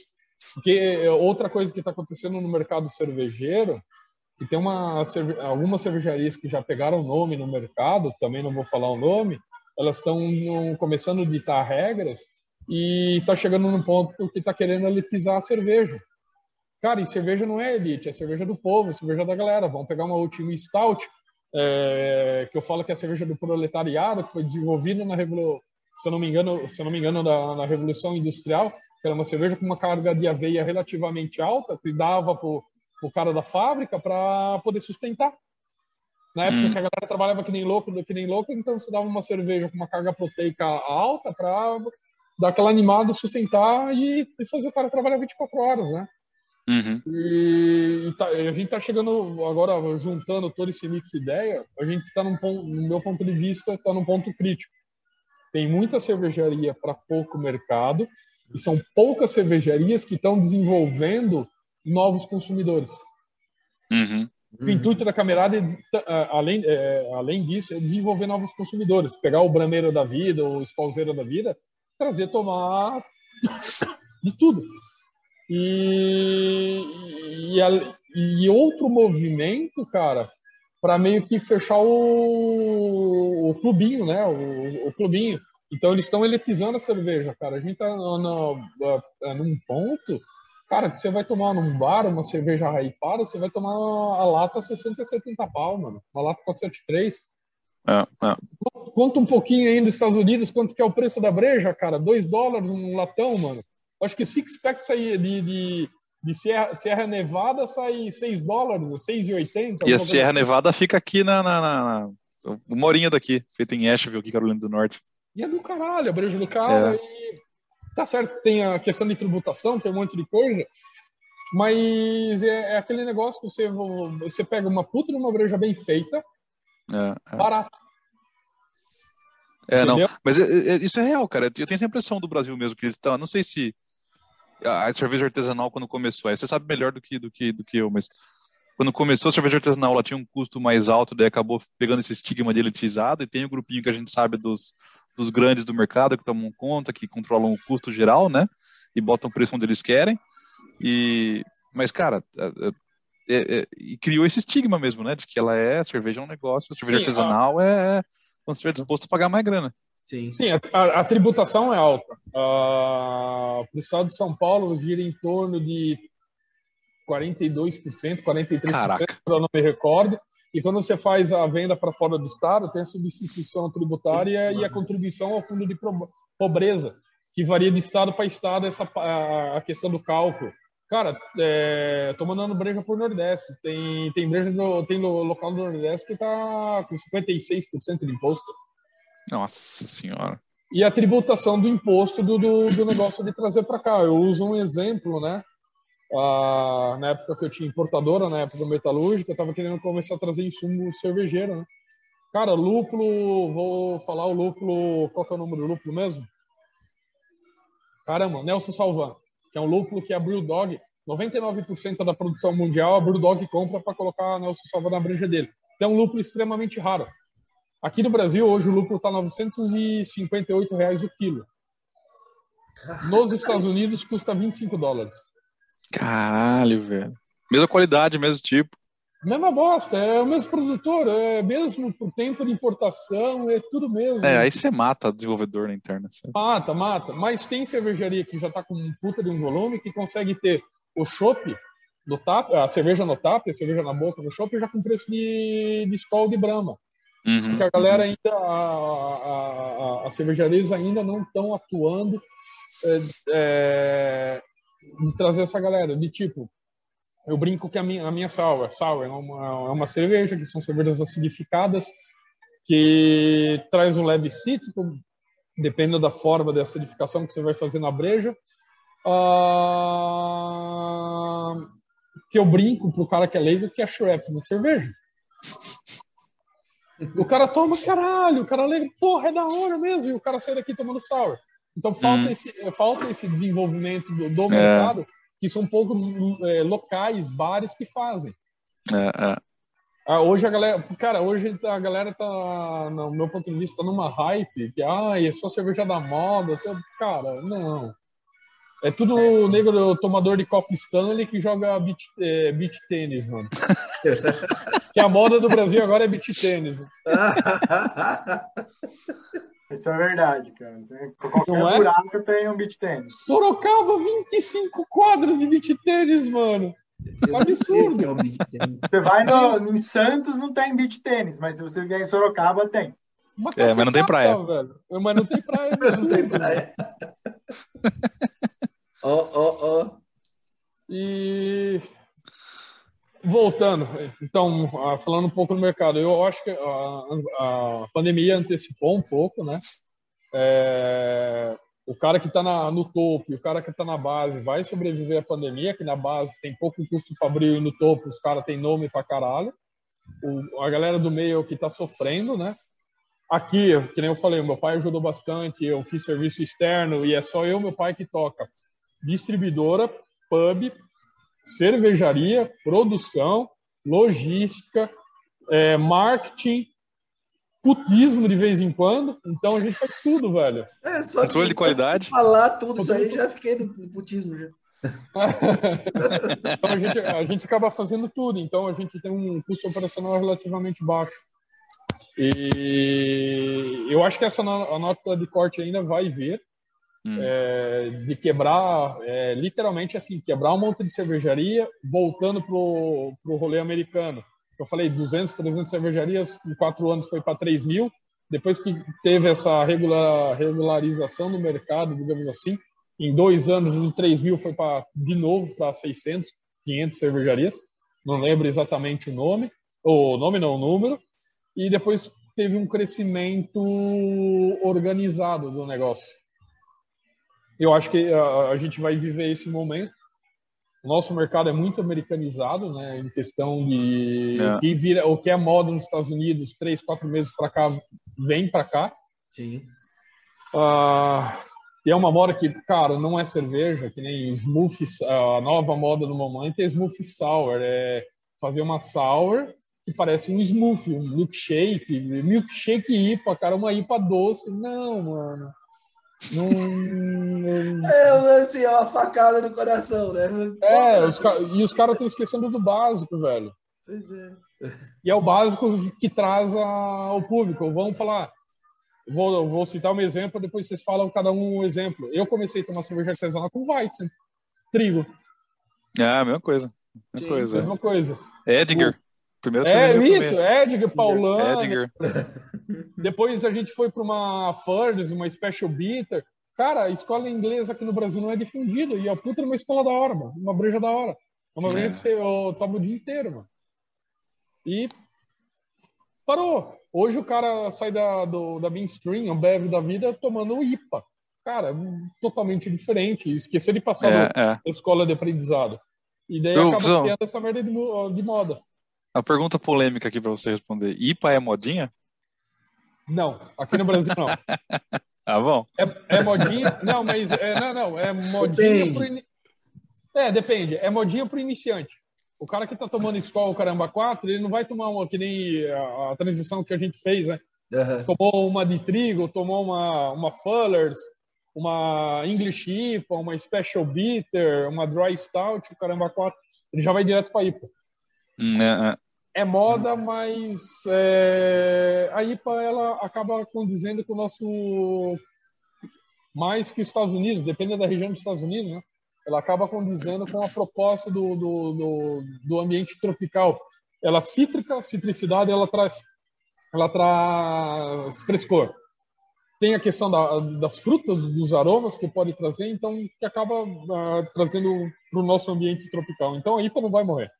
Porque é outra coisa que está acontecendo no mercado cervejeiro, que tem uma, algumas cervejarias que já pegaram o nome no mercado, também não vou falar o nome, elas estão começando a ditar regras e está chegando num ponto que está querendo elitizar a cerveja. Cara, e cerveja não é elite, é cerveja do povo, é cerveja da galera. Vamos pegar uma Ultimate Stout, é, que eu falo que é a cerveja do proletariado, que foi desenvolvida na revolução, se eu não me engano, se não me engano, na, na Revolução Industrial, que era uma cerveja com uma carga de aveia relativamente alta, que dava para o cara da fábrica para poder sustentar. Na época hum. que a galera trabalhava que nem louco, que nem louco, então você dava uma cerveja com uma carga proteica alta para dar aquela animada, sustentar e, e, fazer o cara trabalhar 24 horas, né? Uhum. E, e tá, a gente tá chegando agora, juntando todo esse mix de ideia, a gente está no meu ponto de vista, está num ponto crítico. Tem muita cervejaria para pouco mercado e são poucas cervejarias que estão desenvolvendo novos consumidores. Uhum. O intuito da camerada, é, além, é, além disso, é desenvolver novos consumidores. Pegar o brameiro da vida, o escolzeiro da vida, trazer tomar de tudo. E, e, e outro movimento, cara, para meio que fechar o, o clubinho, né? O, o, clubinho. Então eles estão elitizando a cerveja, cara. A gente tá no, no, num ponto Cara, que você vai tomar num bar uma cerveja hypada, você vai tomar a lata 60, 70 pau, mano. Uma lata 473. É, é. Conta um pouquinho aí nos Estados Unidos quanto que é o preço da breja, cara. 2 dólares um latão, mano. Acho que six pack sai de, de, de Serra, Serra Nevada sai 6 dólares, 6,80. E a Serra assim. Nevada fica aqui na, na, na, uma horinha daqui, feita em Asheville, aqui, Carolina do Norte. E é do caralho, a breja do cara. É. E Tá certo, tem a questão de tributação, tem um monte de coisa, mas é, é aquele negócio que você, você pega uma puta de uma breja bem feita, é, é. barato. É, Entendeu? não, mas é, é, isso é real, cara. Eu tenho essa impressão do Brasil mesmo, que eles estão, não sei se a cerveja artesanal quando começou, aí você sabe melhor do que, do que, do que eu, mas quando começou a cerveja artesanal, ela tinha um custo mais alto, daí acabou pegando esse estigma de elitizado, e tem o um grupinho que a gente sabe dos, dos grandes do mercado que tomam conta, que controlam o custo geral, né? E botam o preço onde eles querem. E, mas, cara, é, é, é, e criou esse estigma mesmo, né? De que ela é, cerveja é um negócio, cerveja Sim, artesanal a... é quando você estiver disposto a pagar mais grana. Sim, Sim a, a, a tributação é alta. Uh, Para o estado de São Paulo, gira em torno de 42%, 43%, Caraca. eu não me recordo. E quando você faz a venda para fora do estado, tem a substituição tributária e a contribuição ao fundo de pobreza, que varia de estado para estado essa a questão do cálculo. Cara, é, tô mandando breja por Nordeste. Tem tem breja no, tem no local do Nordeste que tá com 56% de imposto. Nossa senhora. E a tributação do imposto do, do, do negócio de trazer para cá. Eu uso um exemplo, né? Ah, na época que eu tinha importadora, na época metalúrgica, eu estava querendo começar a trazer insumo cervejeiro, né? Cara, lúpulo, vou falar o lúpulo, qual que é o nome do lúpulo mesmo? Caramba, Nelson Salvan, que é um lúpulo que a Brewdog, 99% da produção mundial a Brewdog compra para colocar Nelson Salvan na breja dele. Então, é um lúpulo extremamente raro. Aqui no Brasil, hoje o lúpulo está 958 reais o quilo. Nos Estados Unidos custa 25 dólares. Caralho, velho. Mesma qualidade, mesmo tipo. Mesma bosta, é o mesmo produtor, é mesmo por tempo de importação, é tudo mesmo. É, aí você mata o desenvolvedor na interna. Sabe? Mata, mata. Mas tem cervejaria que já tá com um puta de um volume que consegue ter o chopp no tap, a cerveja no tap, a cerveja na boca no chopp já com preço de, de Skol de Brahma. Uhum, Porque a galera uhum. ainda, a, a, a cervejarias ainda não estão atuando é, é, de trazer essa galera, de tipo, eu brinco que a minha, a minha sour, sour é uma, é uma cerveja, que são cervejas acidificadas, que traz um leve cítrico, dependendo da forma de acidificação que você vai fazer na breja. Uh, que eu brinco pro cara que é leigo que é Schweppes da cerveja. O cara toma, caralho, o cara leigo, porra, é da hora mesmo, e o cara sai daqui tomando sour. Então falta, hum. esse, falta esse desenvolvimento do, do é. Que são poucos é, locais, bares que fazem. É, é. Ah, hoje a galera, cara, hoje a galera tá, no meu ponto de vista, tá numa hype que, ah, é só cerveja da moda, cara, não. É tudo negro tomador de copo Stanley que joga beach, é, beach tênis, mano. que a moda do Brasil agora é beach tênis. Isso é verdade, cara. Qualquer não é? buraco tem um beat tênis. Sorocaba, 25 quadras de beat tênis, mano. Absurdo. Você vai no, em Santos, não tem beat tênis, mas se você vier em Sorocaba, tem. é, mas não tem praia. Velho. Mas não tem praia. não tem praia. Ó, ó, ó. E voltando, então, falando um pouco do mercado, eu acho que a, a pandemia antecipou um pouco, né? É, o cara que está no topo e o cara que está na base vai sobreviver à pandemia, que na base tem pouco custo fabril e no topo os caras têm nome pra caralho. O, a galera do meio que está sofrendo, né? Aqui, que nem eu falei, meu pai ajudou bastante, eu fiz serviço externo e é só eu meu pai que toca. Distribuidora, pub, cervejaria, produção, logística, é, marketing, putismo de vez em quando. Então a gente faz tudo, velho. É, só Controle de qualidade. Falar tudo isso aí, já fiquei no putismo já. então a gente, a gente acaba fazendo tudo, então a gente tem um custo operacional relativamente baixo. E eu acho que essa a nota de corte ainda vai vir, Hum. É, de quebrar, é, literalmente assim, quebrar um monte de cervejaria, voltando pro, pro rolê americano. Eu falei 200, 300 cervejarias, em quatro anos foi para 3 mil. Depois que teve essa regular, regularização no mercado, digamos assim, em dois anos, de 3 mil foi para de novo para 600, 500 cervejarias. Não lembro exatamente o nome, o nome não, o número. E depois teve um crescimento organizado do negócio eu acho que a, a, gente vai viver esse momento. O nosso mercado é muito americanizado, né? Em questão de é. que vira, o que é moda nos Estados Unidos, três, quatro meses para cá, vem para cá. Sim. Uh, e é uma moda que, cara, não é cerveja, que nem smoothie, a nova moda do momento é smoothie sour, é fazer uma sour que parece um smoothie, um milkshake, milkshake IPA, cara, uma IPA doce. Não, mano. Não, É, assim, é uma facada no coração, né? É, os, e os caras estão esquecendo do básico, velho. Pois é. E é o básico que traz ao público. Vamos falar. Vou, vou citar um exemplo, depois vocês falam cada um um exemplo. Eu comecei a tomar cerveja artesanal com Weizen, trigo. Ah, mesma coisa. Mesma Sim, coisa. Mesma coisa. Edgar. Primeiro é isso, Edgar, Paulano. Edgar. Depois a gente foi para uma Furnace, uma Special Bitter. Cara, a escola inglesa aqui no Brasil não é difundida. E a puta é uma escola da hora, mano. Uma breja da hora. É uma breja que você toma o dia inteiro, mano. E parou. Hoje o cara sai da, do, da mainstream, um beve da vida, tomando o IPA. Cara, totalmente diferente. Esqueceu de passar é, é. a escola de aprendizado. E daí Eu, acaba tendo essa merda de, de moda. A pergunta polêmica aqui para você responder. IPA é modinha? Não, aqui no Brasil não. ah, bom. É, é modinha. Não, mas. É, não, não. É modinha. Pro, é, depende. É modinha para iniciante. O cara que está tomando escola caramba 4, ele não vai tomar uma que nem a, a transição que a gente fez, né? Uhum. Tomou uma de trigo, tomou uma, uma Fullers. uma English IPA, uma Special Bitter, uma Dry Stout, o caramba, quatro, ele já vai direto para a IPA. Hum, é, é. é, moda, mas é, a IPA ela acaba condizendo com o nosso mais que os Estados Unidos, dependendo da região dos Estados Unidos, né? ela acaba condizendo com a proposta do, do, do, do ambiente tropical. Ela é cítrica, citricidade, ela traz, ela traz frescor. Tem a questão da, das frutas, dos aromas que pode trazer, então que acaba uh, trazendo para o nosso ambiente tropical. Então a IPA não vai morrer.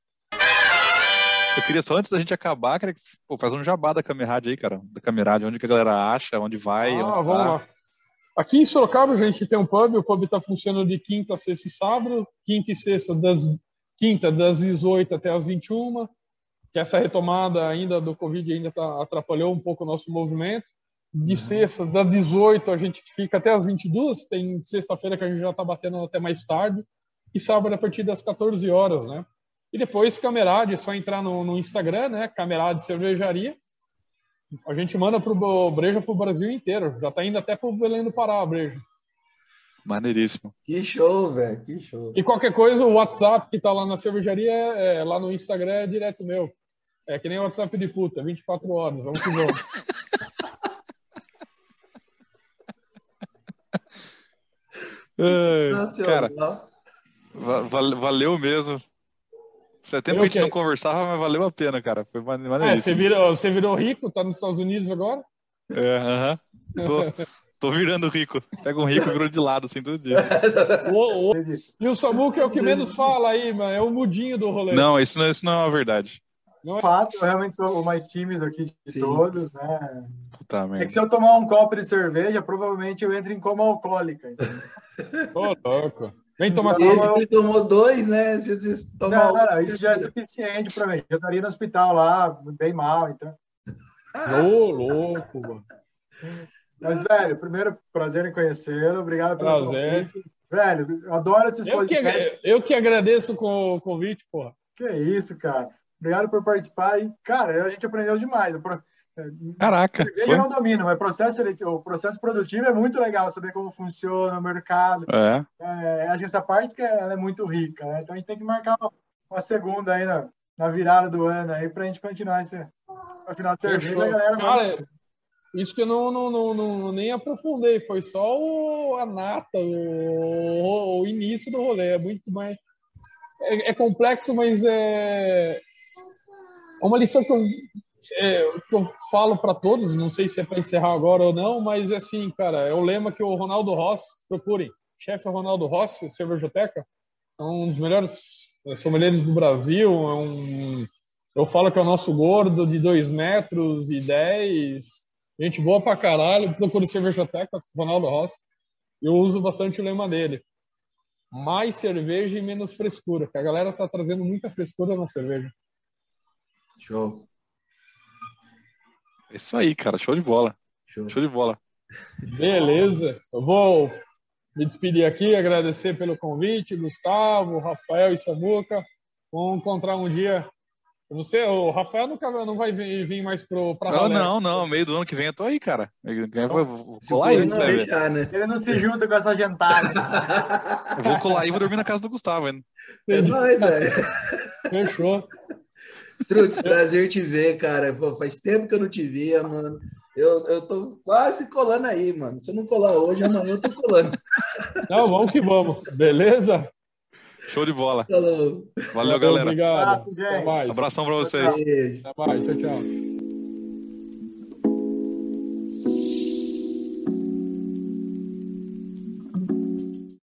Eu queria só antes da gente acabar, queria pô, fazer um jabá da Camerad aí, cara. Da Camerad, onde que a galera acha, onde vai. Ah, onde vamos tá. lá. Aqui em Sorocaba a gente tem um pub, o pub está funcionando de quinta, sexta e sábado, quinta e sexta das quinta das 18 até as 21, que essa retomada ainda do Covid ainda tá, atrapalhou um pouco o nosso movimento. De uhum. sexta, das 18 a gente fica até as 22, tem sexta-feira que a gente já está batendo até mais tarde, e sábado a partir das 14 horas, né? E depois Camerade, é só entrar no, no Instagram, né? Camerade Cervejaria, a gente manda pro Breja pro Brasil inteiro. Já tá indo até pro Belém do Pará, a Breja. Maneiríssimo. Que show, velho. Que show. E qualquer coisa, o WhatsApp que tá lá na cervejaria, é, lá no Instagram, é direto meu. É que nem o WhatsApp de puta, 24 horas. Vamos que vamos. Ai, cara, valeu mesmo Faz tempo que a gente não conversava, mas valeu a pena, cara. Foi maneiro. É, você virou, você virou rico, tá nos Estados Unidos agora? É, aham. Uh -huh. tô, tô, virando rico. Pega um rico e virou de lado, assim, todo dia. o, o, e o Samuca é o que menos fala aí, mano. É o mudinho do rolê. Não, isso não, isso não é uma verdade. Não é fato, eu realmente sou o mais tímido aqui de Sim. todos, né? Puta é que se eu tomar um copo de cerveja, provavelmente eu entro em coma alcoólica. Ô, oh, louco. Vem tomar Esse que tomou dois, né? Se você tomar não, não, isso já é suficiente para mim. Eu estaria no hospital lá, bem mal, então. Ô, louco, mano. Mas, velho, primeiro prazer em conhecê-lo. Obrigado pelo prazer. convite. Velho, adoro esses eu podcasts. Que, eu que agradeço com o convite, porra. Que isso, cara. Obrigado por participar. E, cara, a gente aprendeu demais. Caraca. Eu não domino, mas processo, o processo produtivo é muito legal saber como funciona o mercado. É. é acho que essa parte que ela é muito rica, né? Então a gente tem que marcar uma, uma segunda aí na, na, virada do ano aí pra gente continuar esse final de cerveja, galera. Cara, isso que eu não, não, não, não, nem aprofundei, foi só o, a nata, o, o início do rolê. É muito mais. É, é complexo, mas é. É uma lição que eu é, eu falo para todos, não sei se é para encerrar agora ou não, mas assim, cara, é o lema que o Ronaldo Ross procurem. Chefe Ronaldo Ross, Cervejoteca, é um dos melhores sommeliers do Brasil, é um, eu falo que é o nosso gordo de 2 metros e 10, gente boa pra caralho, procure Cervejoteca, Ronaldo Ross, eu uso bastante o lema dele. Mais cerveja e menos frescura, que a galera tá trazendo muita frescura na cerveja. Show. É isso aí, cara. Show de bola. Show, Show de bola. Beleza. Eu vou me despedir aqui, agradecer pelo convite, Gustavo, Rafael e Samuca. Vamos encontrar um dia. Você, o Rafael nunca não vai vir, vir mais pro pra Não, não, não. Meio do ano que vem eu tô aí, cara. Eu vou, vou colar aí, não deixar, né? Ele não se junta com essa gentada. eu vou colar aí e vou dormir na casa do Gustavo ainda. É nóis, velho. Fechou. Strutz, prazer te ver, cara. Pô, faz tempo que eu não te via, mano. Eu, eu tô quase colando aí, mano. Se eu não colar hoje, amanhã eu tô colando. Não, vamos que vamos. Beleza? Show de bola. Falou. Valeu, galera. Obrigado. Até mais. Abração pra vocês. Até mais. Tchau, tchau.